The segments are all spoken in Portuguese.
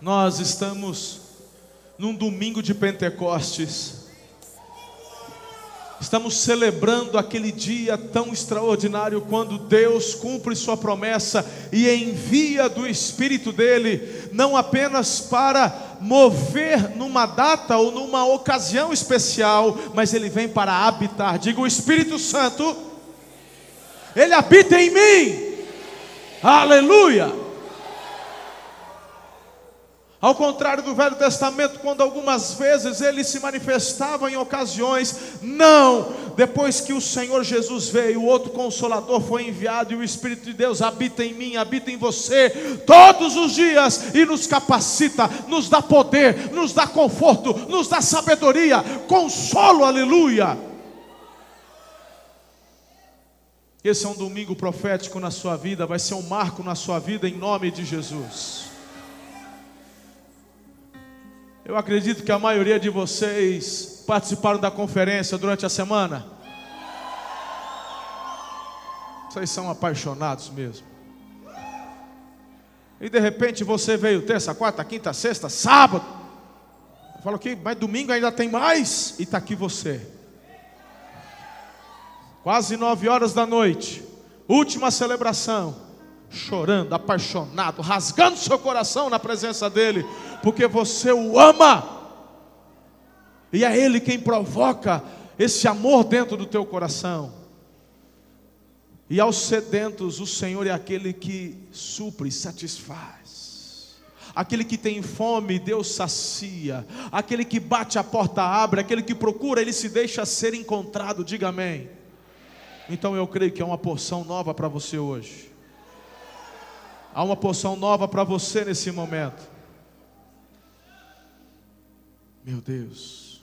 nós estamos num domingo de Pentecostes. Estamos celebrando aquele dia tão extraordinário quando Deus cumpre Sua promessa e envia do Espírito dele, não apenas para mover numa data ou numa ocasião especial, mas ele vem para habitar. Diga o Espírito Santo, ele habita em mim. Aleluia. Ao contrário do Velho Testamento, quando algumas vezes ele se manifestava em ocasiões, não, depois que o Senhor Jesus veio, o outro consolador foi enviado e o Espírito de Deus habita em mim, habita em você, todos os dias e nos capacita, nos dá poder, nos dá conforto, nos dá sabedoria, consolo, aleluia. Esse é um domingo profético na sua vida, vai ser um marco na sua vida em nome de Jesus. Eu acredito que a maioria de vocês participaram da conferência durante a semana. Vocês são apaixonados mesmo. E de repente você veio terça, quarta, quinta, sexta, sábado. Falou que, mas domingo ainda tem mais. E está aqui você. Quase nove horas da noite. Última celebração chorando, apaixonado, rasgando seu coração na presença dele, porque você o ama. E é ele quem provoca esse amor dentro do teu coração. E aos sedentos, o Senhor é aquele que supre, satisfaz. Aquele que tem fome, Deus sacia. Aquele que bate a porta abre, aquele que procura, ele se deixa ser encontrado. Diga amém. Então eu creio que é uma porção nova para você hoje. Há uma porção nova para você nesse momento. Meu Deus,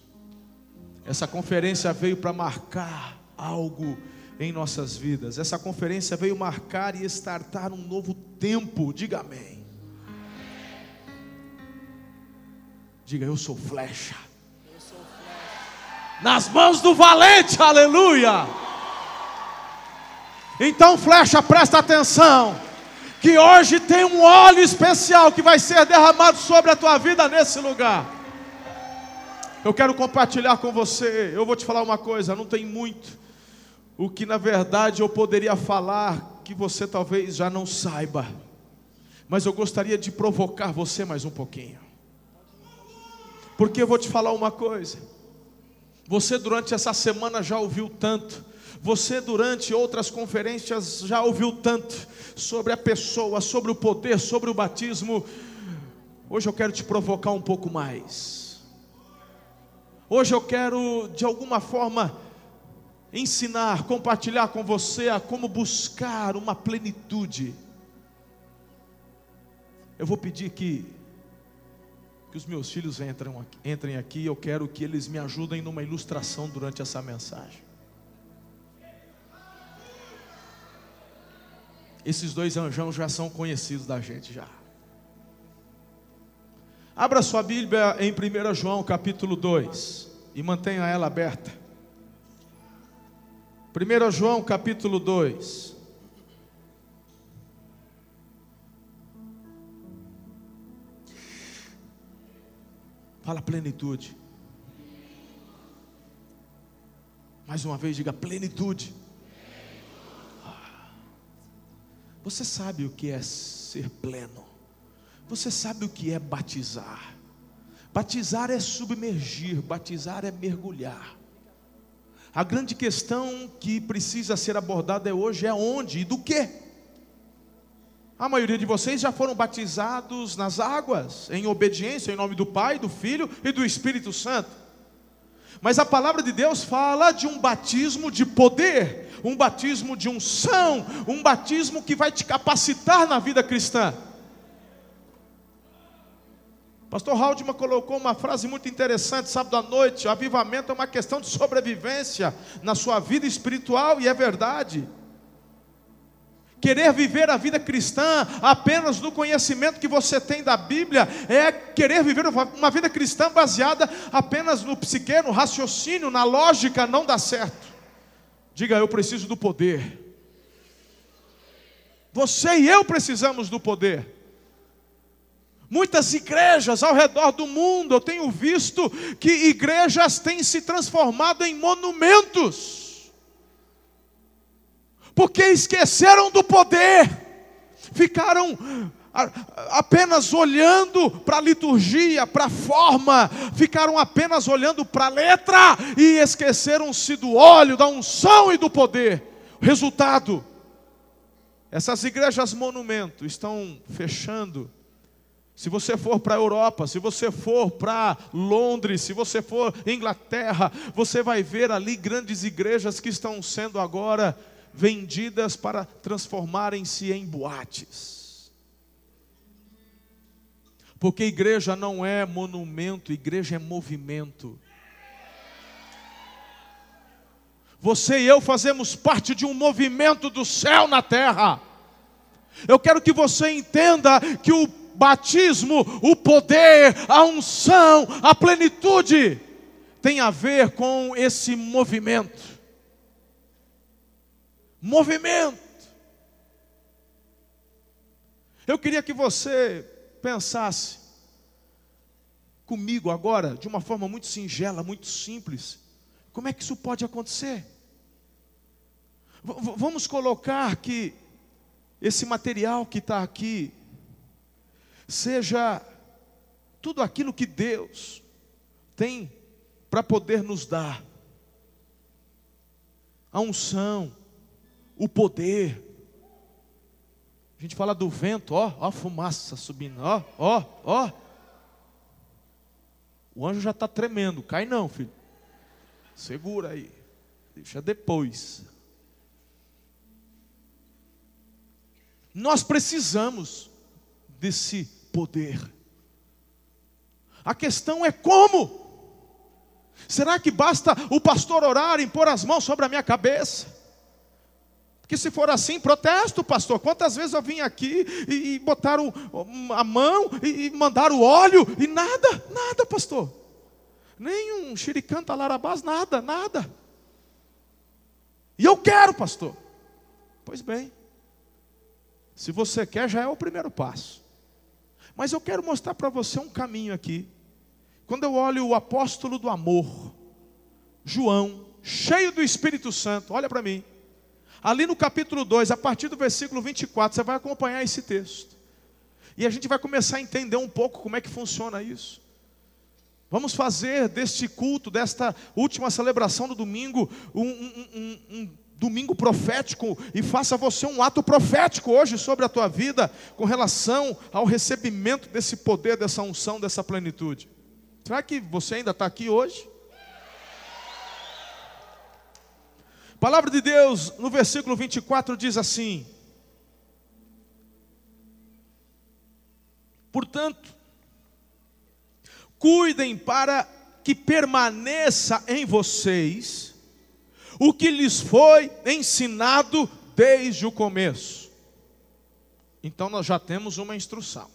essa conferência veio para marcar algo em nossas vidas. Essa conferência veio marcar e estartar um novo tempo. Diga amém. Diga, eu sou flecha. Eu sou flecha. Nas mãos do valente, aleluia. Então, flecha, presta atenção que hoje tem um óleo especial que vai ser derramado sobre a tua vida nesse lugar. Eu quero compartilhar com você. Eu vou te falar uma coisa, não tem muito o que na verdade eu poderia falar que você talvez já não saiba. Mas eu gostaria de provocar você mais um pouquinho. Porque eu vou te falar uma coisa. Você durante essa semana já ouviu tanto você, durante outras conferências, já ouviu tanto sobre a pessoa, sobre o poder, sobre o batismo. Hoje eu quero te provocar um pouco mais. Hoje eu quero, de alguma forma, ensinar, compartilhar com você a como buscar uma plenitude. Eu vou pedir que, que os meus filhos entrem aqui, entrem aqui, eu quero que eles me ajudem numa ilustração durante essa mensagem. Esses dois anjos já são conhecidos da gente já. Abra sua Bíblia em 1 João capítulo 2 e mantenha ela aberta. 1 João capítulo 2. Fala plenitude. Mais uma vez, diga plenitude. Você sabe o que é ser pleno. Você sabe o que é batizar. Batizar é submergir, batizar é mergulhar. A grande questão que precisa ser abordada hoje é onde e do que. A maioria de vocês já foram batizados nas águas, em obediência em nome do Pai, do Filho e do Espírito Santo. Mas a palavra de Deus fala de um batismo de poder, um batismo de unção, um batismo que vai te capacitar na vida cristã. Pastor Haldman colocou uma frase muito interessante sábado à noite: avivamento é uma questão de sobrevivência na sua vida espiritual, e é verdade. Querer viver a vida cristã apenas no conhecimento que você tem da Bíblia é querer viver uma vida cristã baseada apenas no psique, no raciocínio, na lógica, não dá certo. Diga, eu preciso do poder. Você e eu precisamos do poder. Muitas igrejas ao redor do mundo, eu tenho visto que igrejas têm se transformado em monumentos, porque esqueceram do poder, ficaram apenas olhando para a liturgia, para a forma, ficaram apenas olhando para a letra e esqueceram-se do óleo, da unção e do poder. Resultado: essas igrejas monumento estão fechando se você for para a Europa, se você for para Londres, se você for Inglaterra, você vai ver ali grandes igrejas que estão sendo agora vendidas para transformarem-se em boates. Porque igreja não é monumento, igreja é movimento. Você e eu fazemos parte de um movimento do céu na terra. Eu quero que você entenda que o batismo, o poder, a unção, a plenitude, tem a ver com esse movimento. Movimento. Eu queria que você pensasse comigo agora, de uma forma muito singela, muito simples, como é que isso pode acontecer? V vamos colocar que esse material que está aqui seja tudo aquilo que Deus tem para poder nos dar. A unção, o poder. A gente fala do vento, ó, ó fumaça subindo, ó, ó, ó. O anjo já está tremendo, cai não, filho. Segura aí, deixa depois. Nós precisamos desse poder. A questão é como. Será que basta o pastor orar e pôr as mãos sobre a minha cabeça? Porque se for assim, protesto, pastor. Quantas vezes eu vim aqui e, e botaram a mão e, e mandaram óleo e nada, nada, pastor. Nem um xiricanta larabás, nada, nada. E eu quero, pastor. Pois bem, se você quer, já é o primeiro passo. Mas eu quero mostrar para você um caminho aqui. Quando eu olho o apóstolo do amor, João, cheio do Espírito Santo, olha para mim. Ali no capítulo 2, a partir do versículo 24, você vai acompanhar esse texto. E a gente vai começar a entender um pouco como é que funciona isso. Vamos fazer deste culto, desta última celebração do domingo, um, um, um, um domingo profético e faça você um ato profético hoje sobre a tua vida com relação ao recebimento desse poder, dessa unção, dessa plenitude. Será que você ainda está aqui hoje? A palavra de Deus no versículo 24 diz assim: Portanto, cuidem para que permaneça em vocês o que lhes foi ensinado desde o começo. Então nós já temos uma instrução.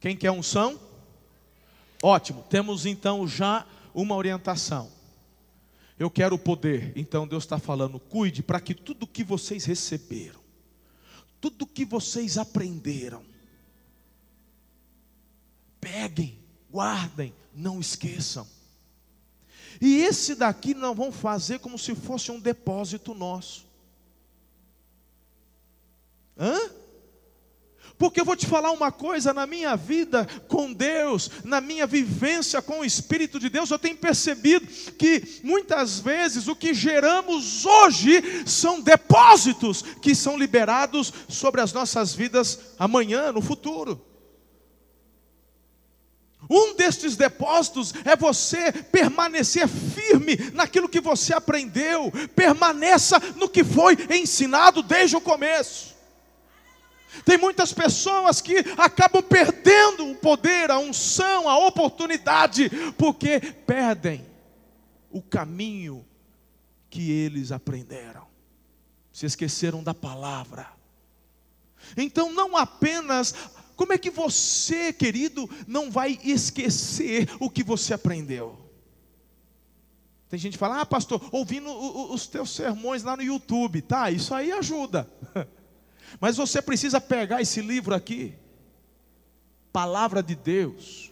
Quem quer unção? Ótimo, temos então já uma orientação. Eu quero o poder, então Deus está falando: cuide para que tudo que vocês receberam, tudo que vocês aprenderam, peguem, guardem, não esqueçam. E esse daqui nós vamos fazer como se fosse um depósito nosso. Hã? Porque eu vou te falar uma coisa, na minha vida com Deus, na minha vivência com o Espírito de Deus, eu tenho percebido que muitas vezes o que geramos hoje são depósitos que são liberados sobre as nossas vidas amanhã, no futuro. Um destes depósitos é você permanecer firme naquilo que você aprendeu, permaneça no que foi ensinado desde o começo. Tem muitas pessoas que acabam perdendo o poder, a unção, a oportunidade, porque perdem o caminho que eles aprenderam. Se esqueceram da palavra. Então, não apenas como é que você, querido, não vai esquecer o que você aprendeu? Tem gente que fala, ah, pastor, ouvindo os teus sermões lá no YouTube, tá? Isso aí ajuda. Mas você precisa pegar esse livro aqui, Palavra de Deus,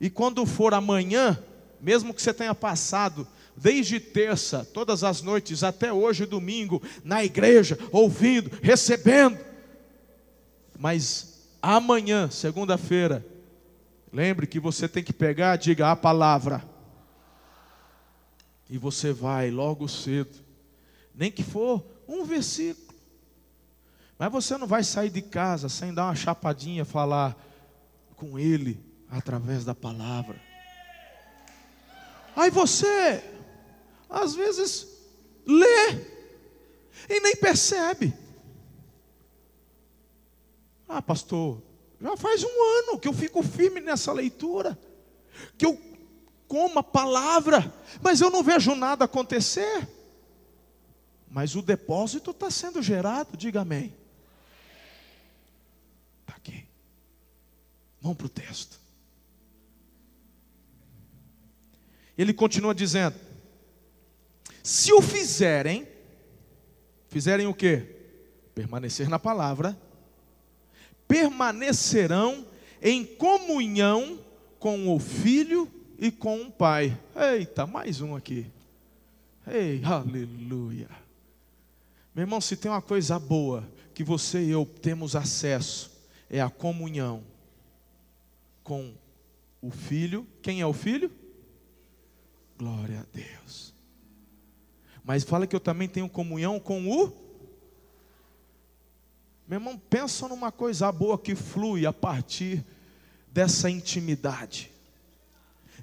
e quando for amanhã, mesmo que você tenha passado desde terça, todas as noites, até hoje, domingo, na igreja, ouvindo, recebendo, mas amanhã, segunda-feira, lembre que você tem que pegar, diga a palavra, e você vai logo cedo, nem que for um versículo. Mas você não vai sair de casa sem dar uma chapadinha, falar com Ele através da palavra. Aí você, às vezes, lê e nem percebe. Ah, pastor, já faz um ano que eu fico firme nessa leitura, que eu como a palavra, mas eu não vejo nada acontecer. Mas o depósito está sendo gerado, diga amém. Vamos para o texto. Ele continua dizendo: se o fizerem, fizerem o que? Permanecer na palavra, permanecerão em comunhão com o Filho e com o Pai. Eita, mais um aqui. Ei, aleluia. Meu irmão, se tem uma coisa boa que você e eu temos acesso, é a comunhão com o filho. Quem é o filho? Glória a Deus. Mas fala que eu também tenho comunhão com o. Meu irmão, pensa numa coisa boa que flui a partir dessa intimidade.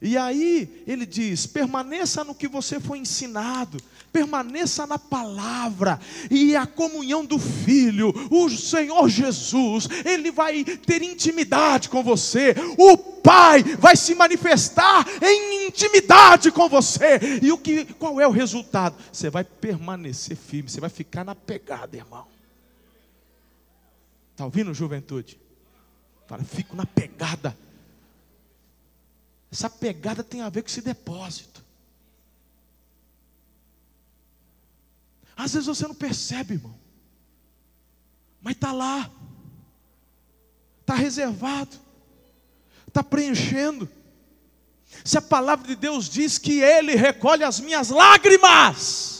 E aí ele diz: permaneça no que você foi ensinado, permaneça na palavra e a comunhão do Filho, o Senhor Jesus, ele vai ter intimidade com você, o Pai vai se manifestar em intimidade com você. E o que, qual é o resultado? Você vai permanecer firme, você vai ficar na pegada, irmão. Está ouvindo, juventude? Fala, fico na pegada essa pegada tem a ver com esse depósito. Às vezes você não percebe, irmão. Mas está lá. Está reservado. Está preenchendo. Se a palavra de Deus diz que Ele recolhe as minhas lágrimas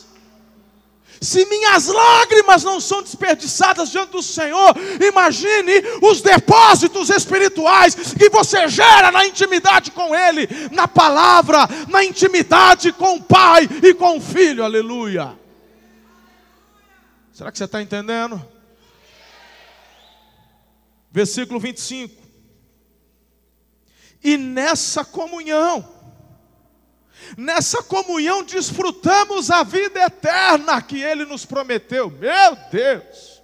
se minhas lágrimas não são desperdiçadas diante do Senhor, imagine os depósitos espirituais que você gera na intimidade com Ele, na palavra, na intimidade com o Pai e com o Filho, aleluia. Será que você está entendendo? Versículo 25. E nessa comunhão, Nessa comunhão desfrutamos a vida eterna que Ele nos prometeu. Meu Deus!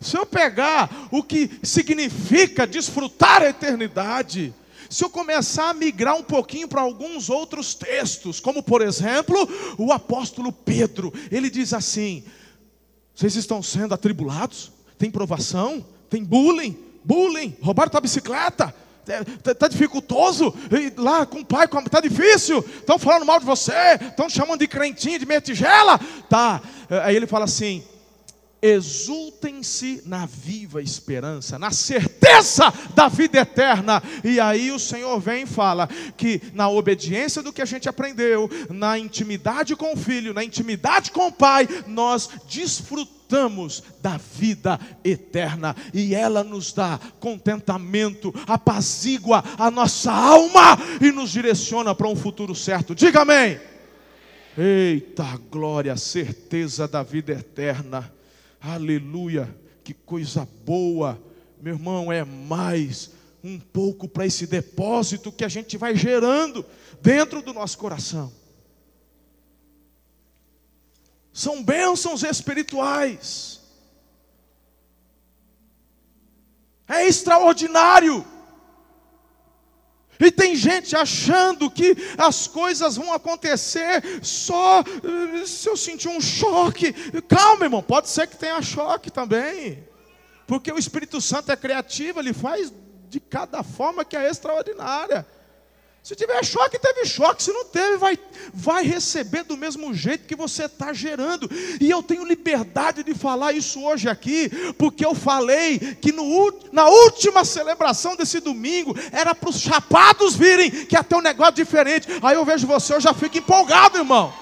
Se eu pegar o que significa desfrutar a eternidade, se eu começar a migrar um pouquinho para alguns outros textos, como por exemplo, o apóstolo Pedro, ele diz assim: vocês estão sendo atribulados? Tem provação? Tem bullying? Bullying? Roubaram tua bicicleta? Está tá dificultoso, lá com o pai, está difícil, estão falando mal de você, estão chamando de crentinho, de meia tigela. Tá. Aí ele fala assim: exultem-se na viva esperança, na certeza da vida eterna. E aí o Senhor vem e fala que na obediência do que a gente aprendeu, na intimidade com o Filho, na intimidade com o Pai, nós desfrutamos da vida eterna e ela nos dá contentamento, apazigua a nossa alma e nos direciona para um futuro certo. Diga amém. Eita glória, certeza da vida eterna. Aleluia, que coisa boa, meu irmão, é mais um pouco para esse depósito que a gente vai gerando dentro do nosso coração. São bênçãos espirituais. extraordinário. E tem gente achando que as coisas vão acontecer só eh, se eu sentir um choque. Calma, irmão, pode ser que tenha choque também. Porque o Espírito Santo é criativo, ele faz de cada forma que é extraordinária. Se tiver choque, teve choque. Se não teve, vai, vai receber do mesmo jeito que você está gerando. E eu tenho liberdade de falar isso hoje aqui, porque eu falei que no, na última celebração desse domingo era para os chapados virem, que ter um negócio diferente. Aí eu vejo você, eu já fico empolgado, irmão.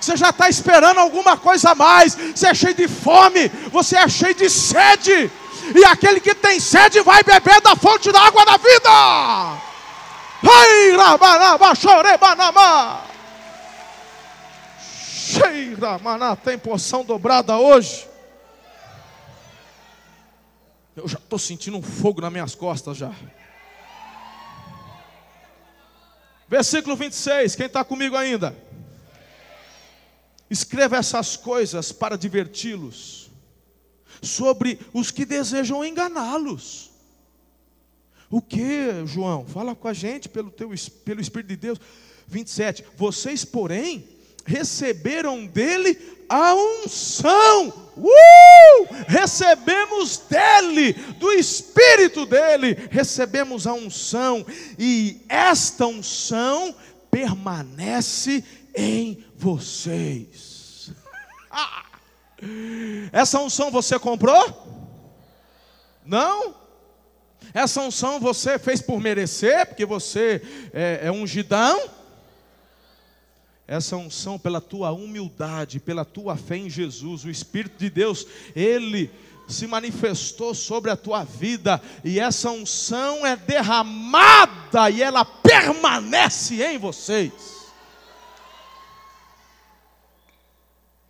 Você já está esperando alguma coisa a mais. Você é cheio de fome, você é cheio de sede. E aquele que tem sede vai beber da fonte da água da vida. Cheira, maná, tem porção dobrada hoje. Eu já estou sentindo um fogo nas minhas costas já. Versículo 26, quem está comigo ainda? Escreva essas coisas para diverti-los, sobre os que desejam enganá-los. O que, João? Fala com a gente pelo, teu, pelo Espírito de Deus. 27. Vocês, porém, receberam dele a unção. Uh! Recebemos dele, do Espírito dele, recebemos a unção, e esta unção permanece em vocês. Essa unção você comprou? Não? Essa unção você fez por merecer, porque você é, é ungidão. Essa unção pela tua humildade, pela tua fé em Jesus, o Espírito de Deus, Ele se manifestou sobre a tua vida, e essa unção é derramada e ela permanece em vocês.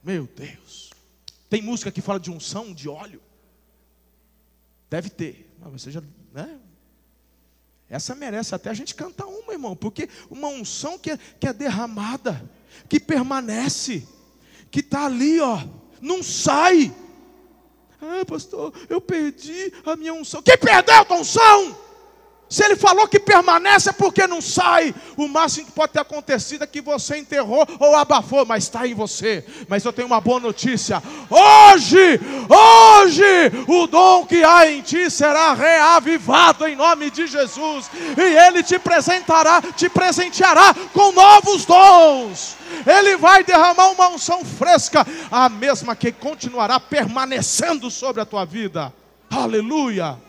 Meu Deus, tem música que fala de unção, de óleo? Deve ter, mas você já né? Essa merece até a gente cantar uma, irmão, porque uma unção que é, que é derramada, que permanece, que está ali, ó, não sai. Ah, pastor, eu perdi a minha unção. Quem perdeu a tua unção? Se ele falou que permanece, é porque não sai. O máximo que pode ter acontecido é que você enterrou ou abafou, mas está em você. Mas eu tenho uma boa notícia: hoje, hoje, o dom que há em ti será reavivado em nome de Jesus, e ele te apresentará, te presenteará com novos dons. Ele vai derramar uma unção fresca, a mesma que continuará permanecendo sobre a tua vida. Aleluia.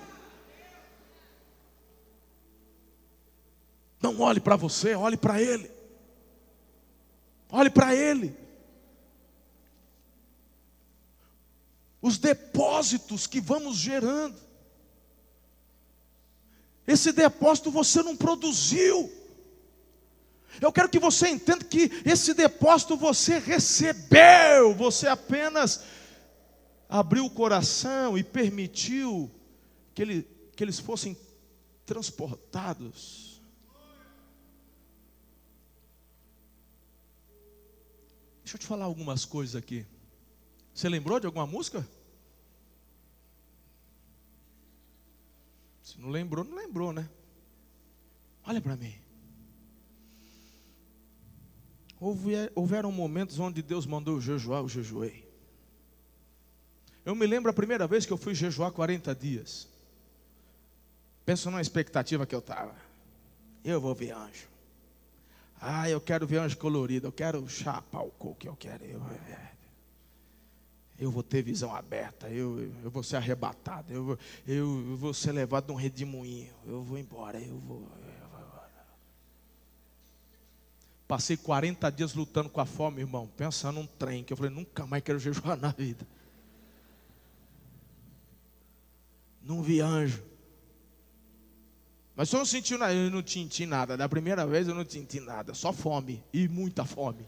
Não olhe para você, olhe para Ele. Olhe para Ele. Os depósitos que vamos gerando. Esse depósito você não produziu. Eu quero que você entenda que esse depósito você recebeu, você apenas abriu o coração e permitiu que, ele, que eles fossem transportados Deixa eu te falar algumas coisas aqui. Você lembrou de alguma música? Se não lembrou, não lembrou, né? Olha para mim. houveram momentos onde Deus mandou jejuar, eu jejuei. Eu me lembro a primeira vez que eu fui jejuar 40 dias. Pensa numa expectativa que eu estava. Eu vou ver anjo. Ah, eu quero ver anjo colorido, eu quero chapar o coco, eu quero. Eu, é, eu vou ter visão aberta, eu, eu vou ser arrebatado, eu, eu, eu vou ser levado num redemoinho, eu vou embora, eu vou, eu vou embora. Passei 40 dias lutando com a fome, irmão, pensando num trem, que eu falei, nunca mais quero jejuar na vida. Não vi anjo. Mas eu não senti nada, eu não senti nada. Da primeira vez eu não senti nada, só fome e muita fome.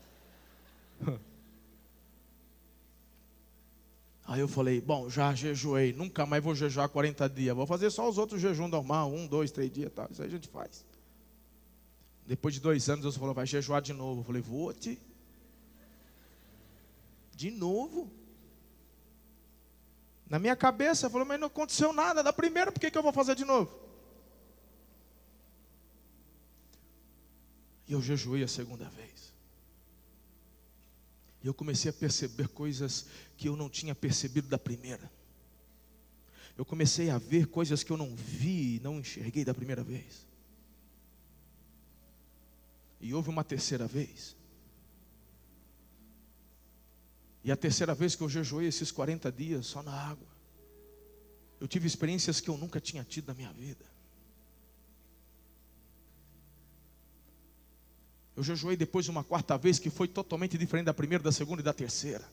Aí eu falei, bom, já jejuei, nunca mais vou jejuar 40 dias, vou fazer só os outros jejum normal, um, dois, três dias, tal. Isso aí a gente faz. Depois de dois anos, Deus falou, vai jejuar de novo. Eu falei, vou-te. De novo? Na minha cabeça, falou, mas não aconteceu nada da primeira, por que, que eu vou fazer de novo? E eu jejuei a segunda vez. E eu comecei a perceber coisas que eu não tinha percebido da primeira. Eu comecei a ver coisas que eu não vi, não enxerguei da primeira vez. E houve uma terceira vez. E a terceira vez que eu jejuei esses 40 dias só na água, eu tive experiências que eu nunca tinha tido na minha vida. Eu jejuei depois uma quarta vez que foi totalmente diferente da primeira, da segunda e da terceira.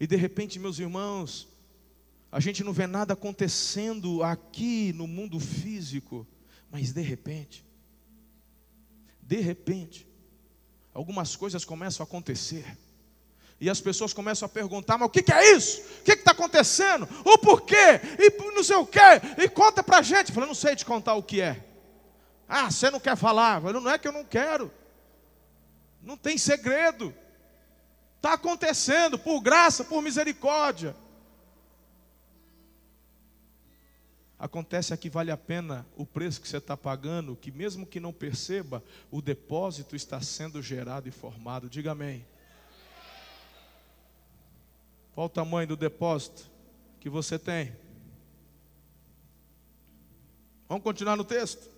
E de repente, meus irmãos, a gente não vê nada acontecendo aqui no mundo físico, mas de repente, de repente, algumas coisas começam a acontecer. E as pessoas começam a perguntar: mas o que, que é isso? O que está acontecendo? O porquê? E não sei o quê? E conta para a gente. Falei: não sei te contar o que é. Ah, você não quer falar? Eu não é que eu não quero. Não tem segredo. Está acontecendo por graça, por misericórdia. Acontece aqui vale a pena o preço que você está pagando, que mesmo que não perceba, o depósito está sendo gerado e formado. Diga amém. Qual o tamanho do depósito que você tem? Vamos continuar no texto?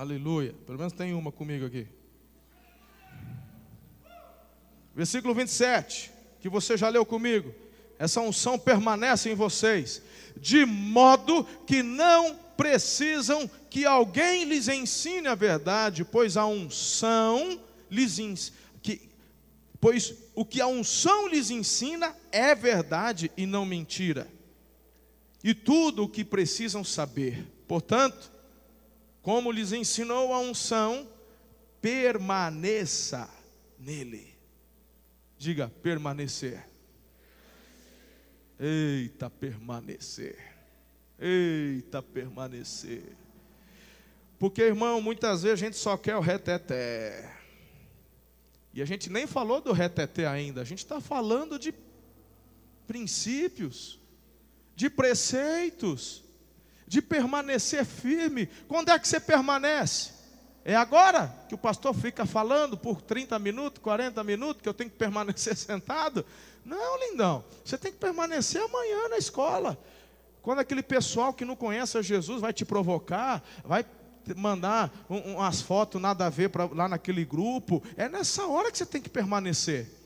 Aleluia. Pelo menos tem uma comigo aqui. Versículo 27, que você já leu comigo. Essa unção permanece em vocês de modo que não precisam que alguém lhes ensine a verdade, pois a unção lhes que, pois o que a unção lhes ensina é verdade e não mentira. E tudo o que precisam saber. Portanto, como lhes ensinou a unção, permaneça nele. Diga permanecer. Eita, permanecer. Eita, permanecer. Porque, irmão, muitas vezes a gente só quer o reteté. E a gente nem falou do reteté ainda. A gente está falando de princípios, de preceitos, de permanecer firme. Quando é que você permanece? É agora que o pastor fica falando por 30 minutos, 40 minutos, que eu tenho que permanecer sentado? Não, lindão. Você tem que permanecer amanhã na escola. Quando aquele pessoal que não conhece a Jesus vai te provocar, vai mandar umas fotos nada a ver pra, lá naquele grupo, é nessa hora que você tem que permanecer.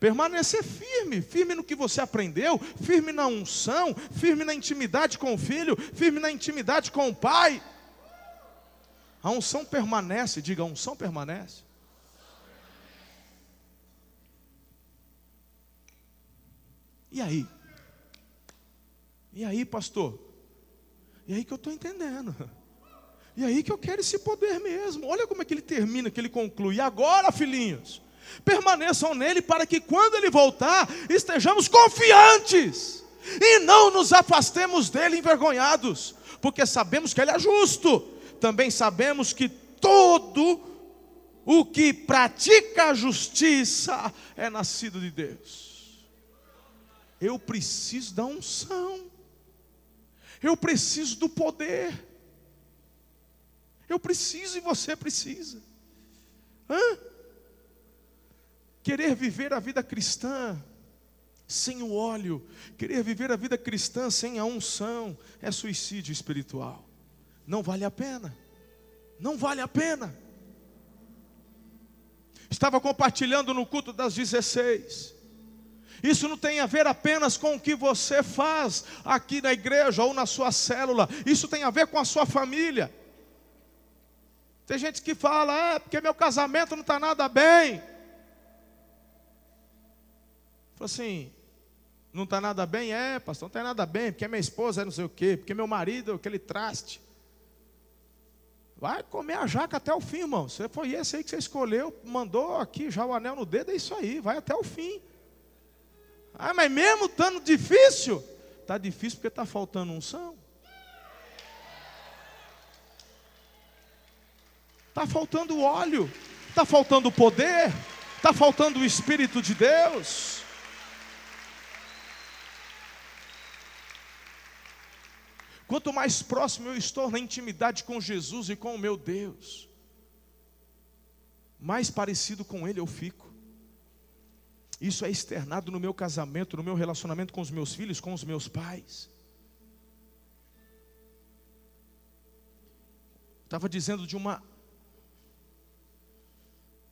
Permanecer firme, firme no que você aprendeu, firme na unção, firme na intimidade com o filho, firme na intimidade com o pai. A unção permanece, diga, a unção permanece. E aí? E aí, pastor? E aí que eu estou entendendo. E aí que eu quero esse poder mesmo. Olha como é que ele termina, que ele conclui. E agora, filhinhos, permaneçam nele para que quando ele voltar, estejamos confiantes e não nos afastemos dele envergonhados, porque sabemos que ele é justo. Também sabemos que todo o que pratica a justiça é nascido de Deus. Eu preciso da unção. Eu preciso do poder. Eu preciso e você precisa. Hã? Querer viver a vida cristã sem o óleo, querer viver a vida cristã sem a unção, é suicídio espiritual. Não vale a pena. Não vale a pena. Estava compartilhando no culto das 16. Isso não tem a ver apenas com o que você faz aqui na igreja ou na sua célula. Isso tem a ver com a sua família. Tem gente que fala, é porque meu casamento não está nada bem. Fala assim, não está nada bem? É, pastor, não está nada bem, porque minha esposa é não sei o quê, porque meu marido é aquele traste. Vai comer a jaca até o fim, irmão. Você foi esse aí que você escolheu, mandou aqui já o anel no dedo, é isso aí, vai até o fim. Ah, mas mesmo estando difícil, está difícil porque está faltando unção. Está faltando óleo, está faltando poder, Está faltando o Espírito de Deus. Quanto mais próximo eu estou na intimidade com Jesus e com o meu Deus, mais parecido com Ele eu fico. Isso é externado no meu casamento, no meu relacionamento com os meus filhos, com os meus pais. Estava dizendo de uma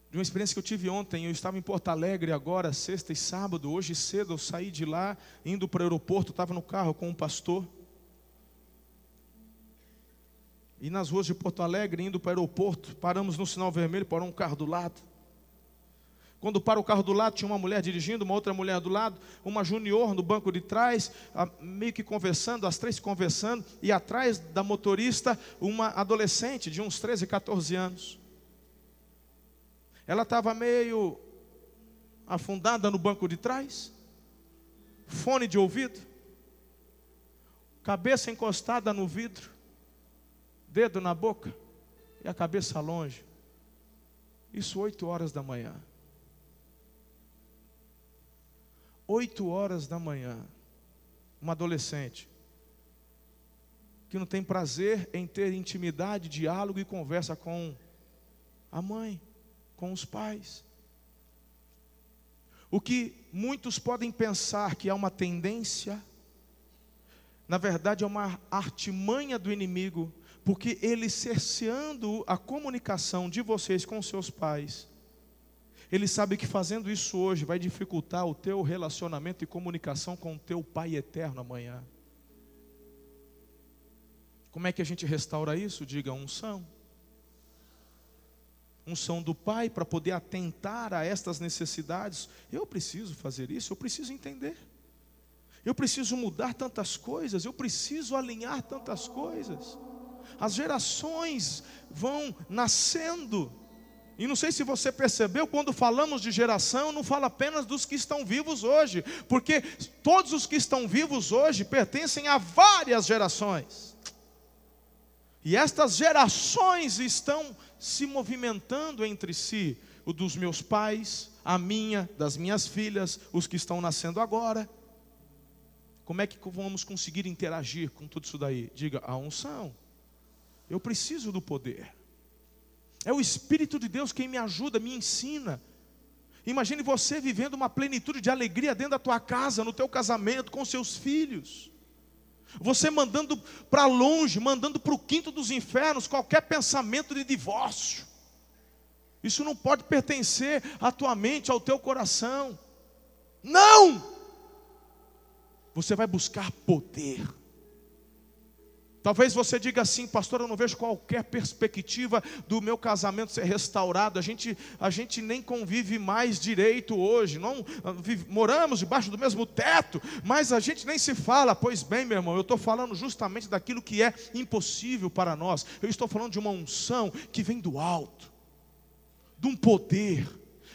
de uma experiência que eu tive ontem. Eu estava em Porto Alegre agora, sexta e sábado. Hoje cedo eu saí de lá, indo para o aeroporto. Estava no carro com um pastor. E nas ruas de Porto Alegre, indo para o aeroporto, paramos no sinal vermelho, parou um carro do lado. Quando para o carro do lado, tinha uma mulher dirigindo, uma outra mulher do lado, uma junior no banco de trás, meio que conversando, as três conversando, e atrás da motorista, uma adolescente de uns 13, 14 anos. Ela estava meio afundada no banco de trás, fone de ouvido, cabeça encostada no vidro, dedo na boca e a cabeça longe. Isso oito horas da manhã. Oito horas da manhã, uma adolescente que não tem prazer em ter intimidade, diálogo e conversa com a mãe com os pais. O que muitos podem pensar que é uma tendência, na verdade é uma artimanha do inimigo, porque ele cerceando a comunicação de vocês com seus pais, ele sabe que fazendo isso hoje vai dificultar o teu relacionamento e comunicação com o teu Pai eterno amanhã. Como é que a gente restaura isso? Diga unção unção do Pai para poder atentar a estas necessidades. Eu preciso fazer isso, eu preciso entender. Eu preciso mudar tantas coisas, eu preciso alinhar tantas coisas. As gerações vão nascendo. E não sei se você percebeu, quando falamos de geração, não fala apenas dos que estão vivos hoje, porque todos os que estão vivos hoje pertencem a várias gerações. E estas gerações estão se movimentando entre si, o dos meus pais, a minha, das minhas filhas, os que estão nascendo agora. Como é que vamos conseguir interagir com tudo isso daí? Diga, a unção. Eu preciso do poder. É o Espírito de Deus quem me ajuda, me ensina. Imagine você vivendo uma plenitude de alegria dentro da tua casa, no teu casamento, com seus filhos. Você mandando para longe, mandando para o quinto dos infernos qualquer pensamento de divórcio. Isso não pode pertencer à tua mente, ao teu coração. Não! Você vai buscar poder. Talvez você diga assim, pastor, eu não vejo qualquer perspectiva do meu casamento ser restaurado. A gente, a gente nem convive mais direito hoje. Não ah, vive, moramos debaixo do mesmo teto, mas a gente nem se fala. Pois bem, meu irmão, eu estou falando justamente daquilo que é impossível para nós. Eu estou falando de uma unção que vem do alto, de um poder,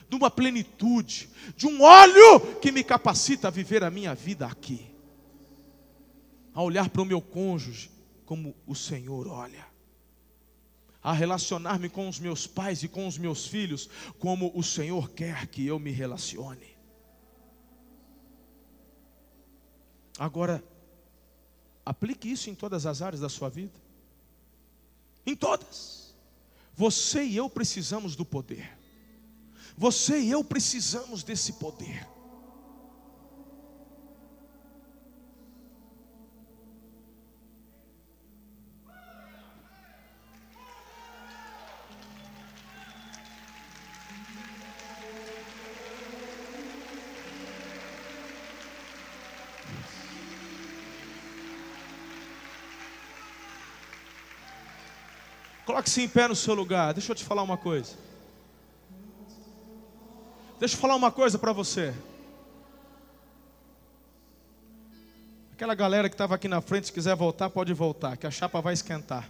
de uma plenitude, de um óleo que me capacita a viver a minha vida aqui. A olhar para o meu cônjuge como o Senhor olha. A relacionar-me com os meus pais e com os meus filhos como o Senhor quer que eu me relacione. Agora, aplique isso em todas as áreas da sua vida. Em todas. Você e eu precisamos do poder. Você e eu precisamos desse poder. Coloque-se em pé no seu lugar. Deixa eu te falar uma coisa. Deixa eu falar uma coisa para você. Aquela galera que estava aqui na frente, se quiser voltar, pode voltar, que a chapa vai esquentar.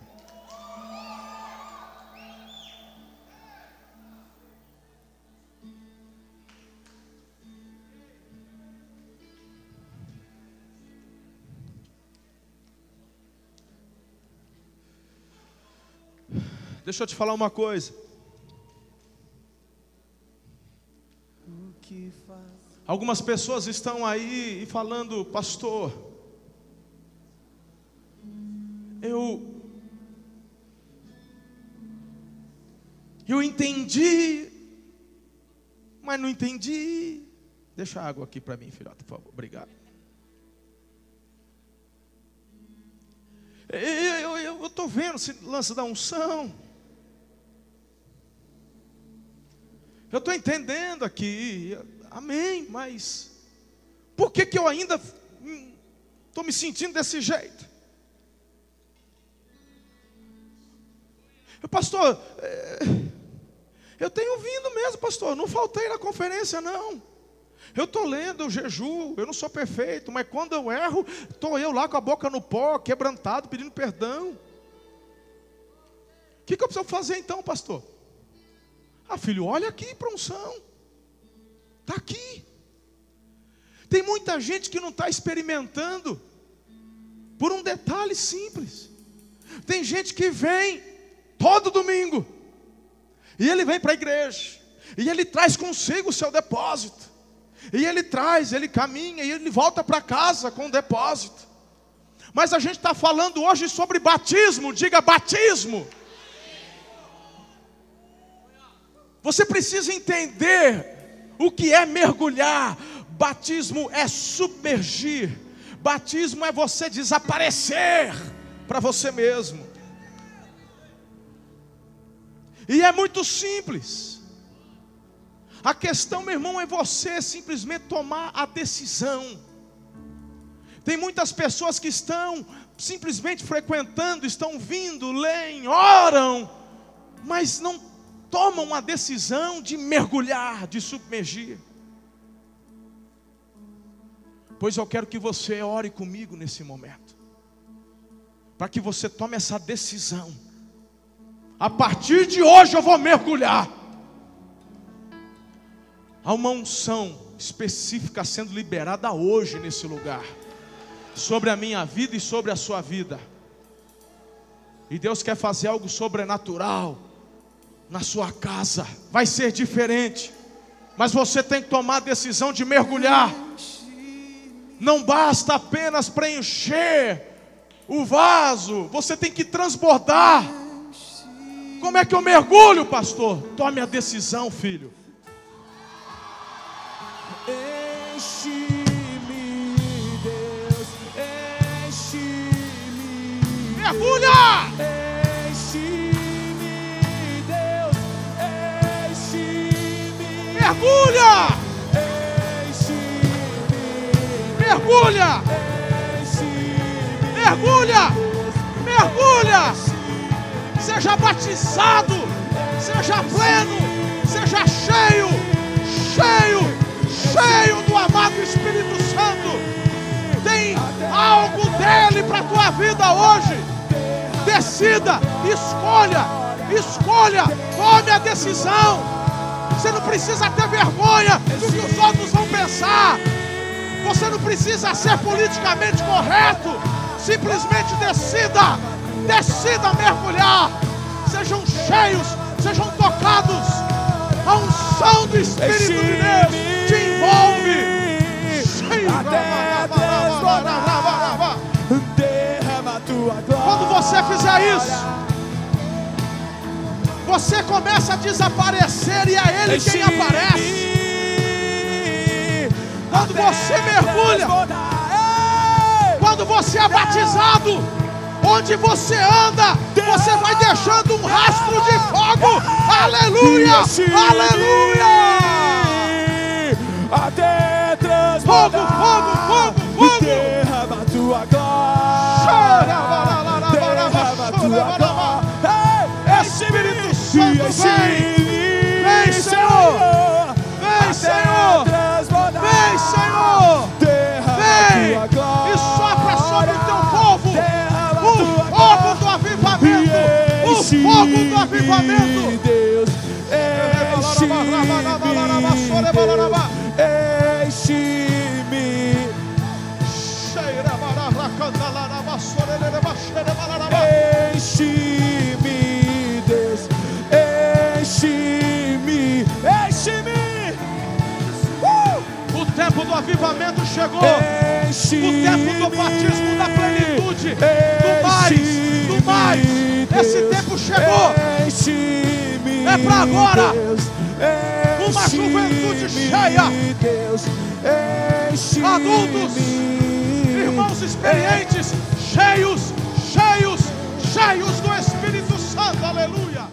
Deixa eu te falar uma coisa. Algumas pessoas estão aí falando, pastor, eu eu entendi, mas não entendi. Deixa a água aqui para mim, filhote, por favor. Obrigado. Eu estou vendo esse lance da unção. Eu estou entendendo aqui. Amém, mas por que, que eu ainda estou me sentindo desse jeito? Pastor, é, eu tenho vindo mesmo, pastor. Não faltei na conferência, não. Eu estou lendo, eu jejuo, eu não sou perfeito, mas quando eu erro, estou eu lá com a boca no pó, quebrantado, pedindo perdão. O que, que eu preciso fazer então, pastor? Ah, filho, olha aqui para unção. Está aqui. Tem muita gente que não está experimentando por um detalhe simples. Tem gente que vem todo domingo, e ele vem para a igreja, e ele traz consigo o seu depósito. E ele traz, ele caminha e ele volta para casa com o depósito. Mas a gente está falando hoje sobre batismo, diga batismo. Você precisa entender o que é mergulhar. Batismo é submergir. Batismo é você desaparecer para você mesmo. E é muito simples. A questão, meu irmão, é você simplesmente tomar a decisão. Tem muitas pessoas que estão simplesmente frequentando, estão vindo, leem, oram, mas não tomam a decisão de mergulhar, de submergir. Pois eu quero que você ore comigo nesse momento, para que você tome essa decisão. A partir de hoje eu vou mergulhar. Há uma unção específica sendo liberada hoje nesse lugar, sobre a minha vida e sobre a sua vida. E Deus quer fazer algo sobrenatural na sua casa, vai ser diferente, mas você tem que tomar a decisão de mergulhar. Não basta apenas preencher o vaso, você tem que transbordar. Como é que eu mergulho, pastor? Tome a decisão, filho. mergulha! Enche-me, Mergulha! Mergulha! Mergulha! Mergulha! Seja batizado, seja pleno, seja cheio, cheio, cheio do amado Espírito Santo. Tem algo dele para a tua vida hoje decida, escolha, escolha, tome a decisão. Você não precisa ter vergonha do que os outros vão pensar. Você não precisa ser politicamente correto. Simplesmente decida, decida mergulhar. Sejam cheios, sejam tocados. A unção do Espírito de Deus te envolve. Quando você fizer isso, você começa a desaparecer e é Ele quem aparece. Quando você mergulha, quando você é batizado, onde você anda, você vai deixando um rastro de fogo. Aleluia! Aleluia! Até fogo, fogo, fogo, fogo. Derrama tua glória tua Vem. Senhor. Vem, Senhor. Vem, Senhor. Vem e sopra sobre o teu povo o fogo do avivamento. O fogo do avivamento. Deus, enche-me. Enche-me, tempo do avivamento chegou. O tempo do batismo da plenitude. Do mais, do mais. Esse tempo chegou. É para agora. Uma juventude cheia. Adultos, irmãos experientes, cheios, cheios, cheios do Espírito Santo. Aleluia.